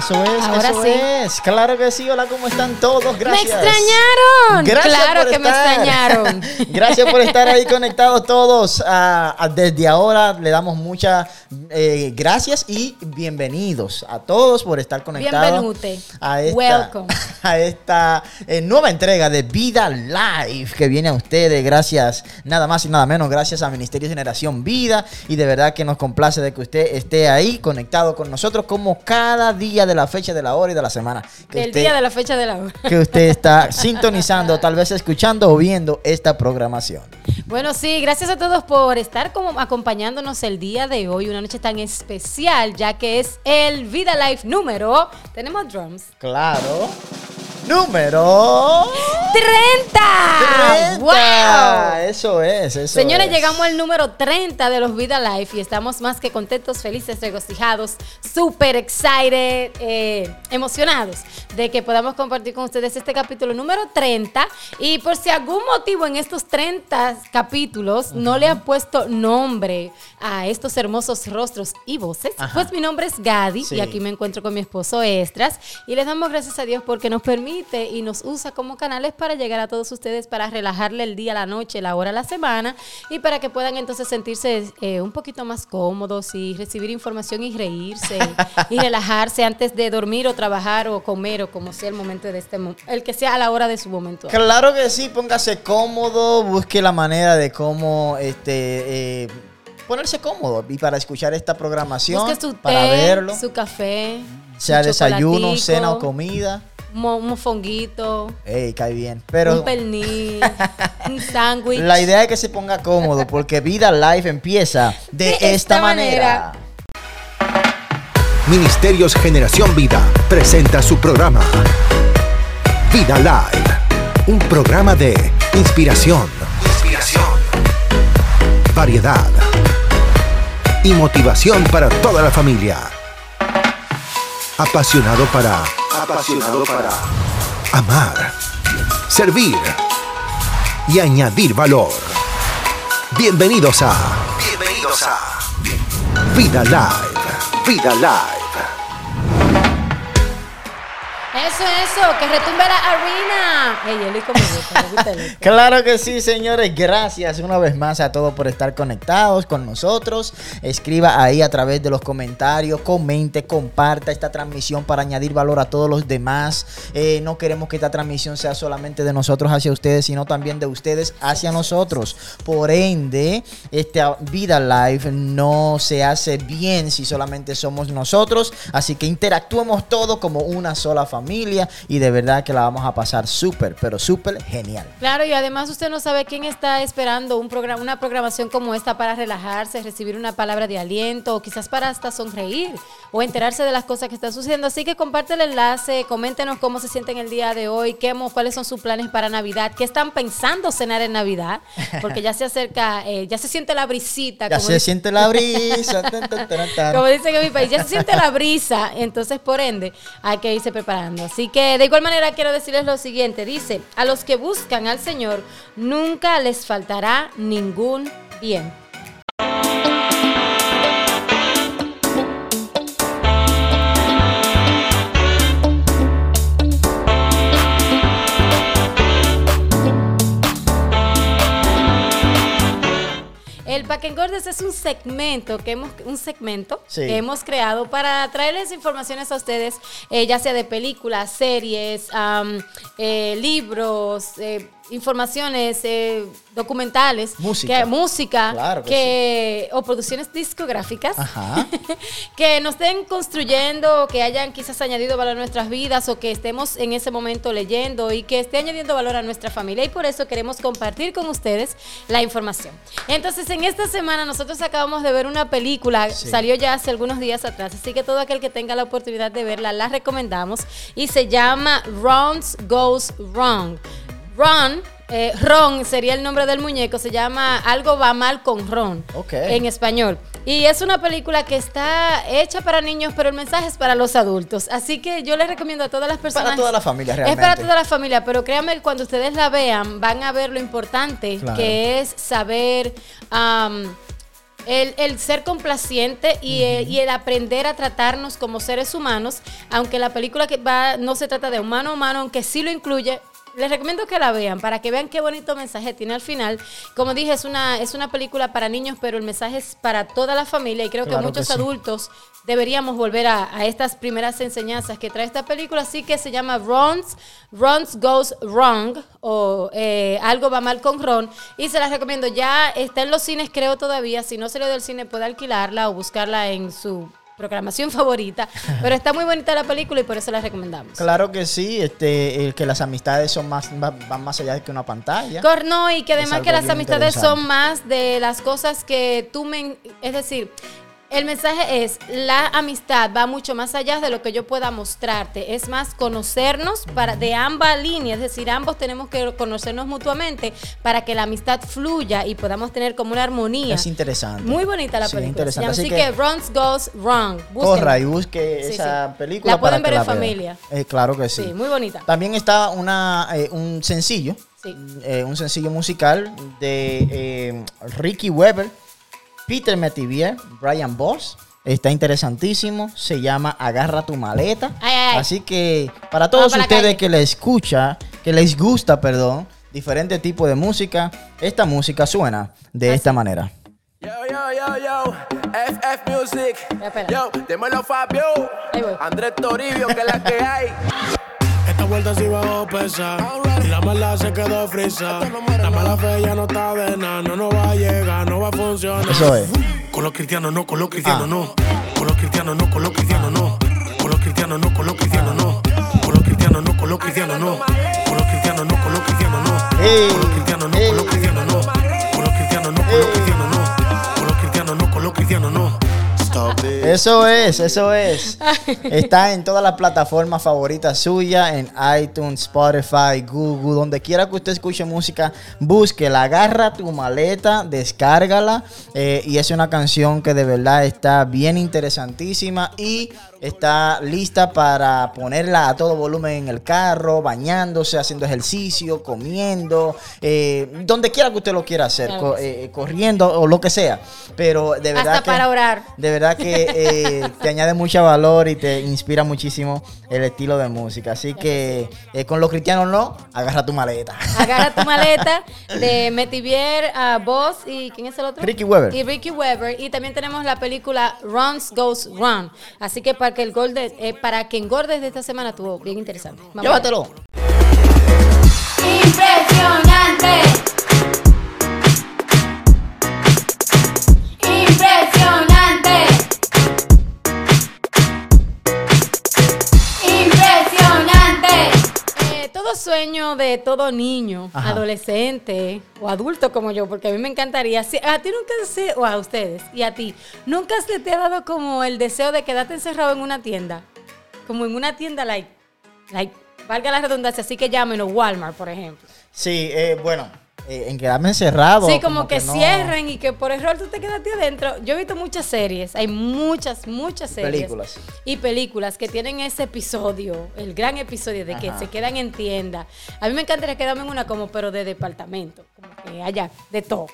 Eso es, Ahora eso sí. es. Claro que sí. Hola, ¿cómo están todos? Gracias. ¡Me extrañaron! Gracias claro por que me estar. extrañaron. Gracias por estar ahí conectados todos. Ah, ah, desde ahora le damos muchas eh, gracias y bienvenidos a todos por estar conectados Bienvenute. a esta, Welcome. a esta eh, nueva entrega de Vida Live que viene a ustedes gracias, nada más y nada menos, gracias a Ministerio de Generación Vida y de verdad que nos complace de que usted esté ahí conectado con nosotros como cada día de la fecha, de la hora y de la semana. Que Del usted- día de la fecha de la hora. que usted está sintonizando, tal vez escuchando o viendo esta programación. Bueno, sí, gracias a todos por estar como acompañándonos el día de hoy, una noche tan especial, ya que es el Vida Life número. Tenemos drums. Claro. Número 30. 30. ¡Wow! Eso es, eso Señores, es. llegamos al número 30 de los Vida Life y estamos más que contentos, felices, regocijados, súper excited, eh, emocionados de que podamos compartir con ustedes este capítulo número 30. Y por si algún motivo en estos 30 capítulos no le han puesto nombre a estos hermosos rostros y voces, Ajá. pues mi nombre es Gadi Sí. y aquí me encuentro con mi esposo Estras y les damos gracias a Dios porque nos permite y nos usa como canales para llegar a todos ustedes para relajarle el día, la noche, la hora, la semana y para que puedan entonces sentirse eh, un poquito más cómodos y recibir información y reírse y relajarse antes de dormir o trabajar o comer o como sea el momento de este el que sea a la hora de su momento. Claro que sí, póngase cómodo, busque la manera de cómo este eh, ponerse cómodo y para escuchar esta programación, Busque su té, para verlo, su café, sea su desayuno, cena o comida. Mo- un mofonguito, Ey, cae bien. Pero un pernil, un sándwich. la idea es que se ponga cómodo porque Vida Live empieza de, De esta, esta manera. manera. Ministerios Generación Vida presenta su programa Vida Live, un programa de inspiración, inspiración, variedad y motivación para toda la familia. Apasionado para apasionado para amar, servir y añadir valor. Bienvenidos a bienvenidos a Vida Live, Vida Live. Eso, eso, que retumbe la arena. Ey, el hijo me gusta, me gusta el hijo. Claro que sí, señores. Gracias una vez más a todos por estar conectados con nosotros. Escriba ahí a través de los comentarios, comente, comparta esta transmisión para añadir valor a todos los demás. Eh, no queremos que esta transmisión sea solamente de nosotros hacia ustedes, sino también de ustedes hacia nosotros. Por ende, esta vida live no se hace bien si solamente somos nosotros. Así que interactuemos todos como una sola familia y de verdad que la vamos a pasar súper, pero súper genial. Claro, y además usted no sabe quién está esperando un programa, una programación como esta para relajarse, recibir una palabra de aliento, o quizás para hasta sonreír o enterarse de las cosas que están sucediendo. Así que comparte el enlace, coméntenos cómo se sienten el día de hoy, qué, cuáles son sus planes para Navidad, qué están pensando cenar en Navidad, porque ya se acerca, eh, ya se siente la brisita. Ya como se dice- siente la brisa. Como dicen en mi país, ya se siente la brisa, entonces por ende hay que irse preparando. Así que de igual manera quiero decirles lo siguiente, dice, a los que buscan al Señor nunca les faltará ningún bien. El Pack and Gordes es un segmento que hemos un segmento Sí. que hemos creado para traerles informaciones a ustedes, eh, ya sea de películas, series, eh, libros, eh, informaciones, eh, documentales, Música. que- música, Claro que que, o producciones discográficas Ajá. que nos estén construyendo, que hayan quizás añadido valor a nuestras vidas o que estemos en ese momento leyendo y que esté añadiendo valor a nuestra familia. Y por eso queremos compartir con ustedes la información. Entonces, en esta semana nosotros acabamos de ver una película, Sí. salió ya hace algunos días atrás, así que todo aquel que tenga la oportunidad de verla, la recomendamos y se llama Ron's Goes Wrong. Ron, eh, Ron sería el nombre del muñeco, se llama Algo va mal con Ron Ok. en español. Y es una película que está hecha para niños, pero el mensaje es para los adultos. Así que yo les recomiendo a todas las personas. Para toda la familia, Es realmente. para toda la familia, pero créanme cuando ustedes la vean, van a ver lo importante Claro. que es saber. el, el ser complaciente y, el, y el aprender a tratarnos como seres humanos, aunque la película que va no se trata de humano a humano, aunque sí lo incluye, les recomiendo que la vean para que vean qué bonito mensaje tiene al final. Como dije, es una, es una película para niños, pero el mensaje es para toda la familia y creo Claro que muchos que sí. adultos deberíamos volver a, a estas primeras enseñanzas que trae esta película. Así que se llama Ron's, Ron's Goes Wrong o eh, Algo va mal con Ron. Y se las recomiendo. Ya está en los cines, creo todavía. Si no salió del cine, puede alquilarla o buscarla en su programación favorita. Pero está muy bonita la película y por eso la recomendamos. Claro que sí, este, el que las amistades son más, va- van más allá de que una pantalla. Cor- no, y que además que las amistades son más de las cosas que tú me... Es decir, el mensaje es, la amistad va mucho más allá de lo que yo pueda mostrarte. Es más conocernos para, de ambas líneas, es decir, ambos tenemos que conocernos mutuamente para que la amistad fluya y podamos tener como una armonía. Es interesante. Muy bonita la Sí, película. interesante. Así así que- que, Runs Goes Wrong. Búsquenla. Corra y busque Sí, esa sí. película. La pueden para ver en familia. Eh, claro que sí. Sí, muy bonita. También está una, eh, un sencillo, Sí. eh, un sencillo musical de eh, Ricky Weber, Peter Metivier, Brian Boss. Está interesantísimo. Se llama Agarra tu maleta. Ay, ay, ay. Así que para todos para ustedes que les escucha, que les gusta, perdón, diferente tipo de música, esta música suena de Así. esta manera. Yo, yo, yo, yo, FF Music. Espera. Yo, Fabio. Andrés Toribio, que es la que hay. Esta vuelta sí bajó pesa Y la mala se quedó frisa La mala fe ya no está de nada No nos va a llegar, no va a funcionar Eso es. Con los cristianos no, con los cristianos Ah. no Con los cristianos no, con los cristianos no Con los cristianos no, con los cristianos no Con los cristianos no, con los cristianos no Con los cristianos no, con los cristianos no Con los cristianos no, con los cristianos no Con los cristianos no, con los cristianos no Con los cristianos no, con los cristianos no Eso es, eso es. Está en todas las plataformas favoritas suyas, en iTunes, Spotify, Google, donde quiera que usted escuche música, búsquela, agarra tu maleta, descárgala. eh, y es una canción que de verdad está bien interesantísima y está lista para ponerla a todo volumen en el carro, bañándose, haciendo ejercicio, comiendo, eh, donde quiera que usted lo quiera hacer, co- eh, corriendo o lo que sea. Pero de verdad Hasta que- para orar. de verdad que eh, te añade mucho valor y te inspira muchísimo el estilo de música. Así que eh, con los cristianos no, agarra tu maleta. Agarra tu maleta de Metivier, a Boss y ¿quién es el otro? Ricky Weber. Y Ricky Weber. Y también tenemos la película Runs Goes Run. Así que para que el gol de, eh, para que engordes de esta semana estuvo bien interesante. Vamos Llévatelo. Impresionante. Sueño de todo niño, Ajá. adolescente o adulto como yo, porque a mí me encantaría. si- a ti nunca se, o a ustedes y a ti, nunca se te ha dado como el deseo de quedarte encerrado en una tienda, como en una tienda like, like, valga la redundancia, así que llámenos Walmart, por ejemplo. Sí, eh, bueno, en quedarme encerrado. Sí, como, que, no- cierren y que por error tú te quedaste adentro. Yo he visto muchas series, hay muchas, muchas series. Películas. Y películas que tienen ese episodio, el gran episodio de que Ajá. se quedan en tienda. A mí me encantaría quedarme en una como, pero de departamento, como que haya de todo,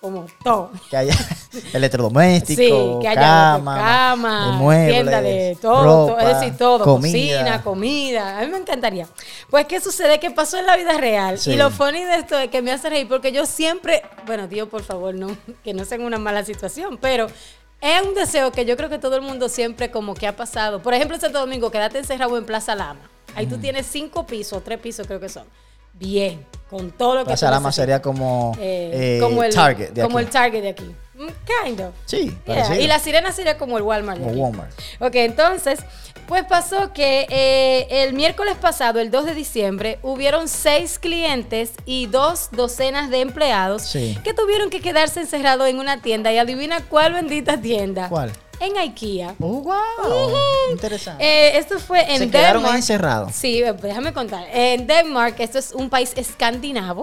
como todo. Que haya electrodoméstico, Sí, que haya cama, muebles, tienda de todo, ropa, todo, es decir, todo, comida. cocina, comida. A mí me encantaría. Pues, ¿qué sucede? Que pasó en la vida real. Sí. Y lo funny de esto es que me hace reír porque yo siempre, bueno, Dios, por favor, no, que no sea en una mala situación, pero es un deseo que yo creo que todo el mundo siempre como que ha pasado. Por ejemplo, Santo Domingo, quédate encerrado en Plaza Lama. Ahí tú tienes cinco pisos, tres pisos creo que son. Bien, con todo lo que necesitas. sería como, Eh, eh, como el Target de como aquí. el Target de aquí. Mm, Kind of. Sí, Yeah. Y la sirena sería como el Walmart. Como. Walmart. Ok, entonces, pues pasó que eh, el miércoles pasado, el 2 de diciembre, hubieron seis clientes y dos docenas de empleados Sí. que tuvieron que quedarse encerrados en una tienda. Y adivina cuál bendita tienda. ¿Cuál? En IKEA. Oh, wow. Ujú. Interesante. Eh, esto fue en Se quedaron Denmark. encerrados. Sí, eh, déjame contar. En Denmark, esto es un país escandinavo.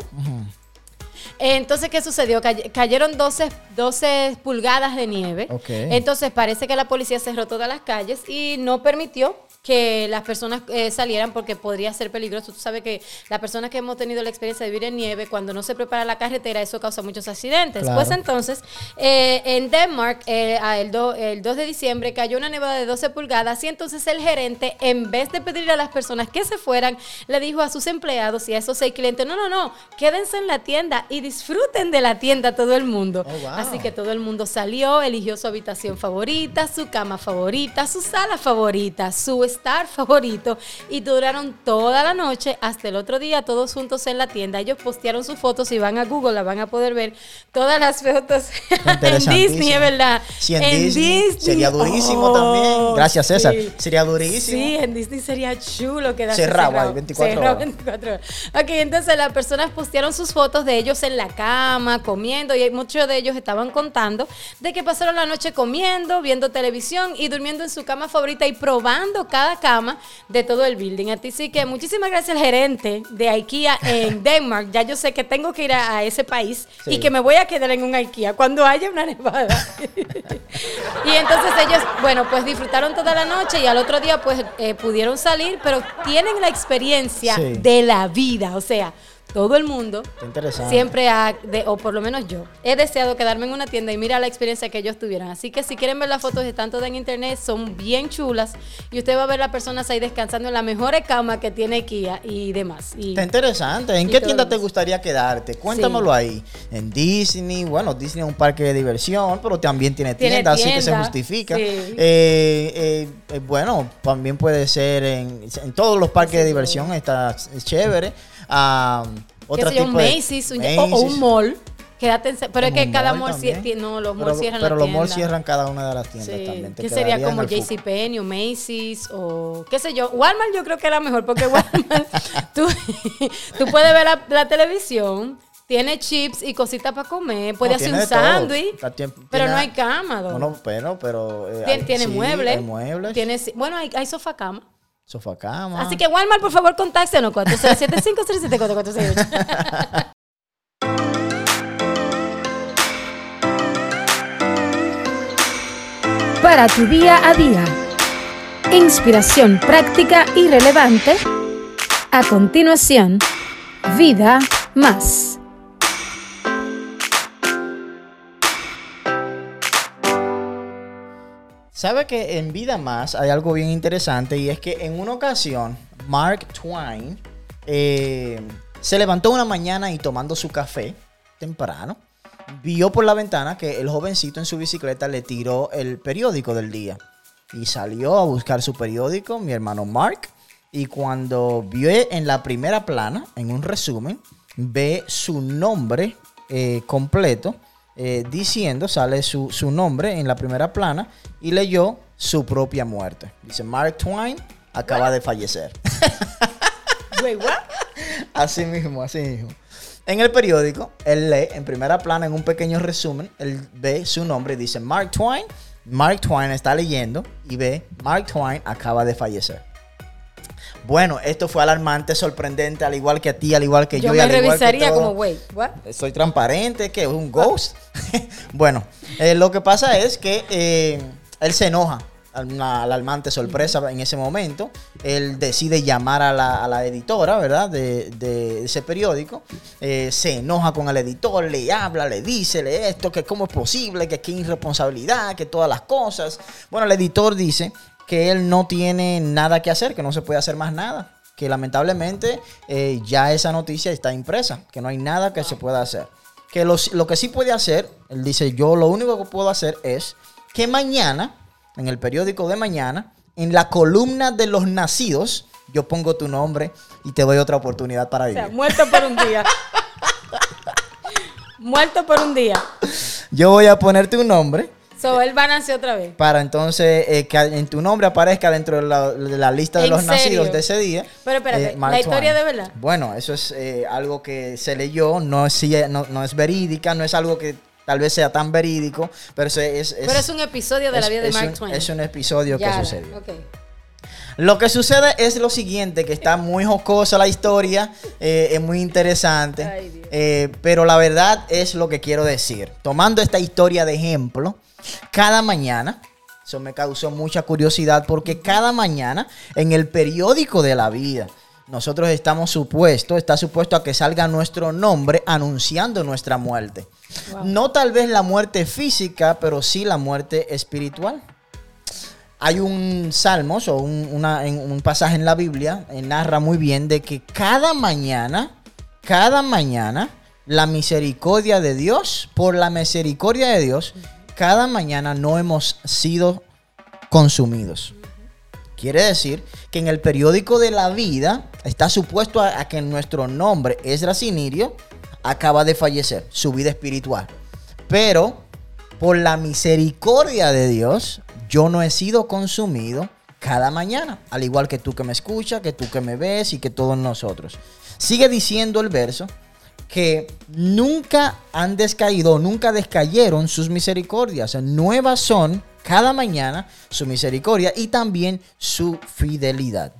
Entonces, ¿qué sucedió? Cay- cayeron 12, 12 pulgadas de nieve. Ok. Entonces, parece que la policía cerró todas las calles y no permitió que las personas eh, salieran porque podría ser peligroso. Tú sabes que las personas que hemos tenido la experiencia de vivir en nieve, cuando no se prepara la carretera, eso causa muchos accidentes. Claro. Pues entonces, eh, en Denmark, eh, a el, do- el 2 de diciembre, cayó una nevada de 12 pulgadas y entonces el gerente, en vez de pedirle a las personas que se fueran, le dijo a sus empleados y a esos seis clientes, no, no, no, quédense en la tienda y disfruten de la tienda todo el mundo. Oh, wow. Así que todo el mundo salió, eligió su habitación favorita, su cama favorita, su sala favorita, su estar favorito y duraron toda la noche hasta el otro día todos juntos en la tienda. Ellos postearon sus fotos y van a Google, la van a poder ver todas las fotos en. Disney, es verdad. Sí, en Disney sería durísimo también. Gracias, César. Sería durísimo. Sí, en Disney sería chulo quedarse Cerrado cerrado. ahí, 24 Cerrado horas. 24 horas. Ok, entonces las personas postearon sus fotos de ellos en la cama, comiendo, y muchos de ellos estaban contando de que pasaron la noche comiendo, viendo televisión y durmiendo en su cama favorita y probando cada cama de todo el building. A ti sí que muchísimas gracias al gerente de IKEA en Denmark. Ya yo sé que tengo que ir a, a ese país Sí. y que me voy a quedar en un IKEA cuando haya una nevada. y entonces ellos, bueno, pues disfrutaron toda la noche y al otro día pues eh, pudieron salir, pero tienen la experiencia Sí. de la vida, o sea, todo el mundo interesante. siempre ha, de- o por lo menos yo, he deseado quedarme en una tienda y mira la experiencia que ellos tuvieron. Así que si quieren ver las fotos de tanto en internet, son bien chulas y usted va a ver las personas ahí descansando en la mejor cama que tiene Kia y demás. Y Está interesante. ¿En qué tienda te gustaría quedarte? Cuéntamelo ahí. En Disney, bueno, Disney es un parque de diversión, pero también tiene Tiene tienda, así que se tienda, justifica. sí. Eh, eh, eh, bueno, también puede ser en, en todos los parques de diversión, está es chévere. Ah, otro tipo de- Macy's, un- o- o, Macy's. un mall. Quédate en- pero es que un cada mall tie- no, los malls cierran pero los malls cierran cada una de las tiendas Sí, también. Que sería como JCPenney o Macy's o qué sé yo. Walmart yo creo que era mejor porque Walmart tú, tú puedes ver la, la televisión, tiene chips y cositas para comer, puede No, hacer tiene un sándwich, pero tiene- no hay cama. don. Bueno, pero, pero eh, Tien- hay- tiene sí, muebles. Tiene, bueno, hay, hay sofá cama. Sofá cama. Así que Walmart, por favor, contáctenos 407-537-4468. para tu día a día. Inspiración práctica y relevante. A continuación, Vida Más. ¿Sabe que en Vida Más hay algo bien interesante? Y es que en una ocasión, Mark Twain eh, se levantó una mañana y tomando su café temprano, vio por la ventana que el jovencito en su bicicleta le tiró el periódico del día. Y salió a buscar su periódico, mi hermano Mark. Y cuando vio en la primera plana, en un resumen, ve su nombre eh, completo eh, diciendo, sale su, su nombre en la primera plana y leyó su propia muerte. Dice, Mark Twain acaba de fallecer. Wait, what? Así mismo, así mismo. En el periódico, él lee en primera plana, en un pequeño resumen, él ve su nombre y dice Mark Twain. Mark Twain está leyendo y ve Mark Twain acaba de fallecer. Bueno, esto fue alarmante, sorprendente, al igual que a ti, al igual que yo. Yo y me al igual que revisaría como, what? Soy transparente, que es un ghost. bueno, eh, lo que pasa es que eh, él se enoja. Una alarmante sorpresa en ese momento. Él decide llamar a la, a la editora, ¿verdad? De, de ese periódico. Eh, se enoja con el editor, le habla, le dice le esto, que cómo es posible, que qué irresponsabilidad, que todas las cosas. Bueno, el editor dice que él no tiene nada que hacer, que no se puede hacer más nada que lamentablemente eh, ya esa noticia está impresa, que no hay nada que se pueda hacer. Que los- lo que sí puede hacer, él dice, yo lo único que puedo hacer es que mañana, en el periódico de mañana, en la columna de los nacidos, yo pongo tu nombre y te doy otra oportunidad para O vivir. sea, muerto por un día. muerto por un día. Yo voy a ponerte un nombre So, él va a nacer otra vez. para entonces eh, que en tu nombre aparezca dentro de la, de la lista de ¿En los serio? nacidos de ese día. Pero espérate, eh, ¿la historia de verdad? Bueno, eso es eh, algo que se leyó, no es, no, no es verídica, no es algo que tal vez sea tan verídico, pero es... es, Pero es un episodio de la vida de Mark un- Twain. Es un episodio Ya, que sucedió. Lo que sucede es lo siguiente, que está muy jocosa la historia, eh, es muy interesante, Ay, eh, pero la verdad es lo que quiero decir. Tomando esta historia de ejemplo, cada mañana Eso me causó mucha curiosidad porque cada mañana en el periódico de la vida nosotros estamos supuestos, está supuesto a que salga nuestro nombre anunciando nuestra muerte. No tal vez la muerte física, pero sí la muerte espiritual. Hay un salmos o un, una- en un pasaje en la Biblia, eh, narra muy bien de que cada mañana, cada mañana, la misericordia de Dios, por la misericordia de Dios, cada mañana no hemos sido consumidos. Quiere decir que en el periódico de la vida está supuesto a, que nuestro nombre, Esdras Sinirio, acaba de fallecer, su vida espiritual. Pero por la misericordia de Dios, yo no he sido consumido cada mañana, al igual que tú que me escuchas, que tú que me ves y que todos nosotros. Sigue diciendo el verso que nunca han descaído, nunca descayeron sus misericordias. Nuevas son cada mañana su misericordia y también su fidelidad.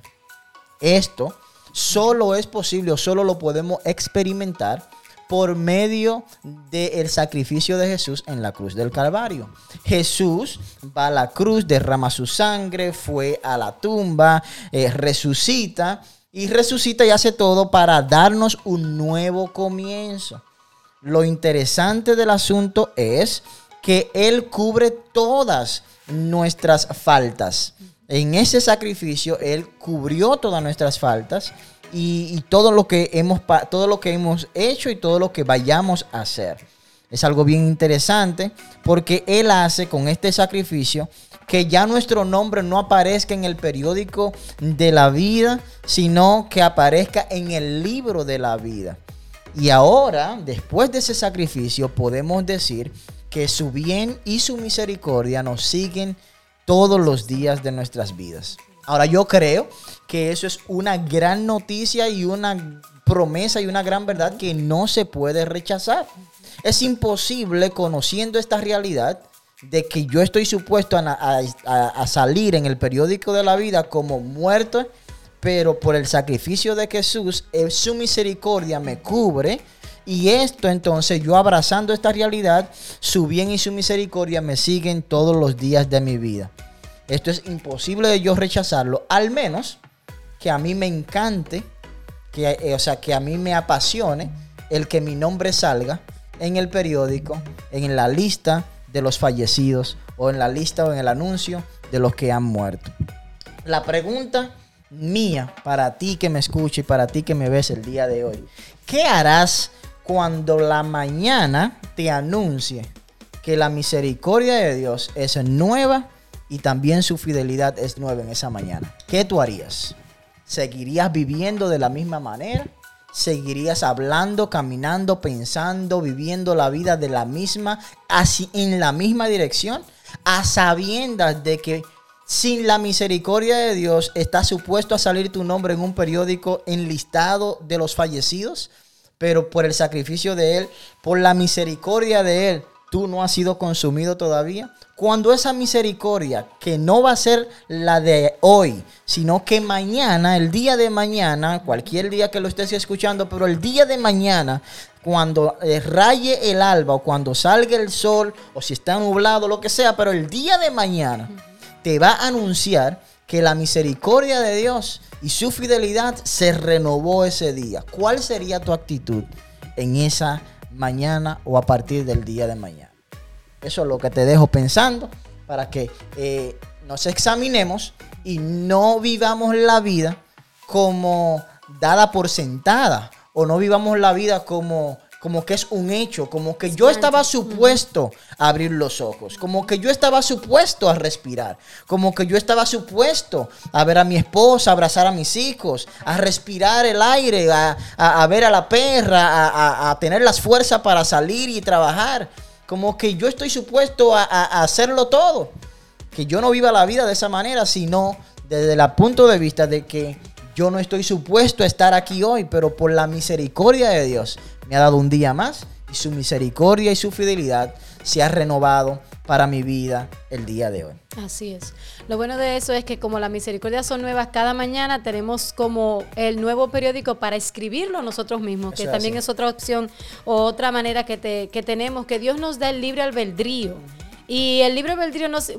Esto solo es posible o solo lo podemos experimentar por medio del sacrificio de Jesús en la cruz del Calvario. Jesús va a la cruz, derrama su sangre, fue a la tumba, eh, resucita y resucita y hace todo para darnos un nuevo comienzo. Lo interesante del asunto es que Él cubre todas nuestras faltas. En ese sacrificio Él cubrió todas nuestras faltas y, todo, lo que hemos, todo lo que hemos hecho y todo lo que vayamos a hacer. Es algo bien interesante porque Él hace con este sacrificio que ya nuestro nombre no aparezca en el periódico de la vida, sino que aparezca en el libro de la vida. Y ahora, después de ese sacrificio, podemos decir que su bien y su misericordia nos siguen todos los días de nuestras vidas. Ahora yo creo que eso es una gran noticia y una promesa y una gran verdad que no se puede rechazar. Es imposible conociendo esta realidad de que yo estoy supuesto a, salir en el periódico de la vida como muerto, pero por el sacrificio de Jesús, eh, su misericordia me cubre. Y esto entonces, yo abrazando esta realidad, su bien y su misericordia me siguen todos los días de mi vida. Esto es imposible de yo rechazarlo, al menos que a mí me encante, que, eh, o sea, que a mí me apasione el que mi nombre salga en el periódico, en la lista de los fallecidos o en la lista o en el anuncio de los que han muerto. La pregunta mía para ti que me escucha y para ti que me ves el día de hoy. ¿Qué harás cuando la mañana te anuncie que la misericordia de Dios es nueva y también su fidelidad es nueva en esa mañana? ¿Qué tú harías? ¿Seguirías viviendo de la misma manera? ¿Seguirías hablando, caminando, pensando, viviendo la vida de la misma, así en la misma dirección? A sabiendas de que sin la misericordia de Dios está supuesto a salir tu nombre en un periódico enlistado de los fallecidos, pero por el sacrificio de Él, por la misericordia de Él, tú no has sido consumido todavía. Cuando esa misericordia, que no va a ser la de hoy, sino que mañana, el día de mañana, cualquier día que lo estés escuchando, pero el día de mañana, cuando eh, raye el alba o cuando salga el sol o si está nublado, lo que sea, pero el día de mañana te va a anunciar que la misericordia de Dios y su fidelidad se renovó ese día. ¿Cuál sería tu actitud en esa mañana o a partir del día de mañana? Eso es lo que te dejo pensando para que eh, nos examinemos y no vivamos la vida como dada por sentada o no vivamos la vida como como que es un hecho, como que yo estaba supuesto a abrir los ojos, como que yo estaba supuesto a respirar, como que yo estaba supuesto a ver a mi esposa, abrazar a mis hijos, a respirar el aire, a, a- a ver a la perra, a, a- a tener las fuerzas para salir y trabajar, como que yo estoy supuesto a, a- a hacerlo todo, que yo no viva la vida de esa manera, sino desde el punto de vista de que yo no estoy supuesto a estar aquí hoy, pero por la misericordia de Dios me ha dado un día más y su misericordia y su fidelidad se ha renovado para mi vida el día de hoy. Así es. Lo bueno de eso es que como las misericordias son nuevas cada mañana, tenemos como el nuevo periódico para escribirlo nosotros mismos, que es también así. es otra opción o otra manera que, te- que tenemos, que Dios nos da el libre albedrío. Y el libre albedrío no, sí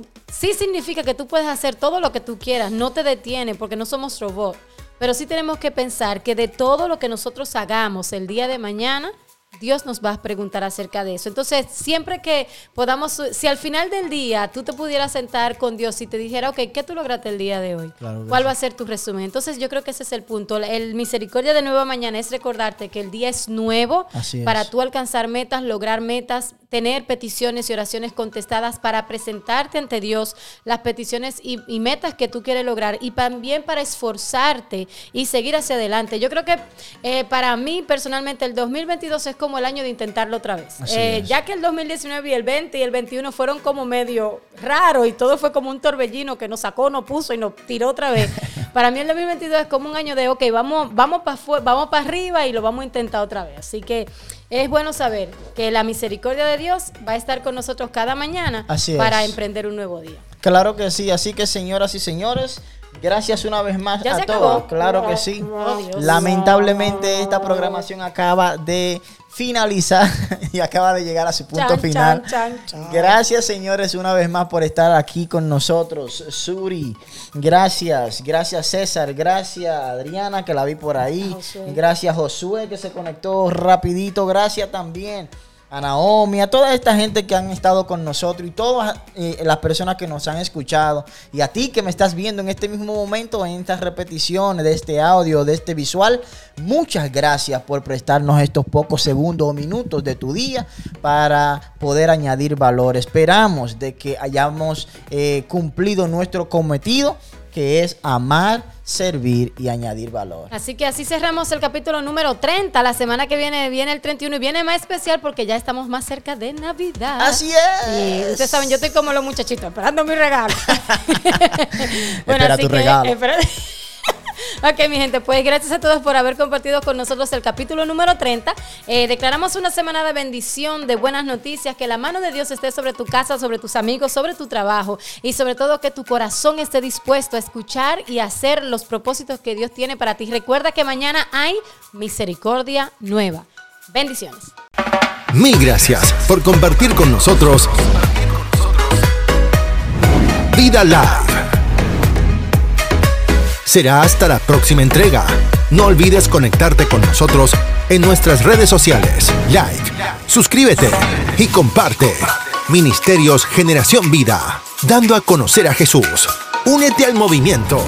significa que tú puedes hacer todo lo que tú quieras, no te detiene porque no somos robots. Pero sí tenemos que pensar que de todo lo que nosotros hagamos el día de mañana, Dios nos va a preguntar acerca de eso. Entonces, siempre que podamos, si al final del día tú te pudieras sentar con Dios y te dijera, ok, ¿qué tú lograste el día de hoy? Claro ¿Cuál sí. va a ser tu resumen? Entonces, yo creo que ese es el punto. El misericordia de nueva mañana es recordarte que el día es nuevo Así es. para tú alcanzar metas, lograr metas, tener peticiones y oraciones contestadas para presentarte ante Dios las peticiones y, y metas que tú quieres lograr y también para esforzarte y seguir hacia adelante. Yo creo que eh, para mí personalmente el 2022 es como el año de intentarlo otra vez. Eh, ya que el 2019 y el 20 y el 21 fueron como medio raro y todo fue como un torbellino que nos sacó, nos puso y nos tiró otra vez. para mí el 2022 es como un año de, ok, vamos, vamos para vamos para arriba y lo vamos a intentar otra vez. Así que es bueno saber que la misericordia de Dios va a estar con nosotros cada mañana Así para es. emprender un nuevo día. Claro que sí, así que señoras y señores, gracias una vez más Ya a todos. acabó. Claro que sí. Oh. Lamentablemente esta programación acaba de finalizar y acaba de llegar a su punto Chan, final. chan, chan, chan. Gracias señores una vez más por estar aquí con nosotros. Suri, gracias. Gracias César, gracias Adriana que la vi por ahí. Josué. Gracias Josué que se conectó rapidito. Gracias también a Naomi, a toda esta gente que han estado con nosotros y todas eh, las personas que nos han escuchado. Y a ti que me estás viendo en este mismo momento, en estas repeticiones de este audio, de este visual. Muchas gracias por prestarnos estos pocos segundos o minutos de tu día para poder añadir valor. Esperamos de que hayamos eh, cumplido nuestro cometido, que es amar, servir y añadir valor. Así que así cerramos el capítulo número 30. La semana que viene viene el 31 y viene más especial porque ya estamos más cerca de Navidad. Así es. Y ustedes saben, yo estoy como los muchachitos, esperando mi regalo. Espera tu regalo. espera- Ok, mi gente, pues gracias a todos por haber compartido con nosotros el capítulo número 30. Eh, declaramos una semana de bendición, de buenas noticias, que la mano de Dios esté sobre tu casa, sobre tus amigos, sobre tu trabajo y sobre todo que tu corazón esté dispuesto a escuchar y hacer los propósitos que Dios tiene para ti. Recuerda que mañana hay misericordia nueva. Bendiciones. Mil gracias por compartir con nosotros Vida Live. Será hasta la próxima entrega. No olvides conectarte con nosotros en nuestras redes sociales. Like, suscríbete y comparte. Ministerios Generación Vida, dando a conocer a Jesús. Únete al movimiento.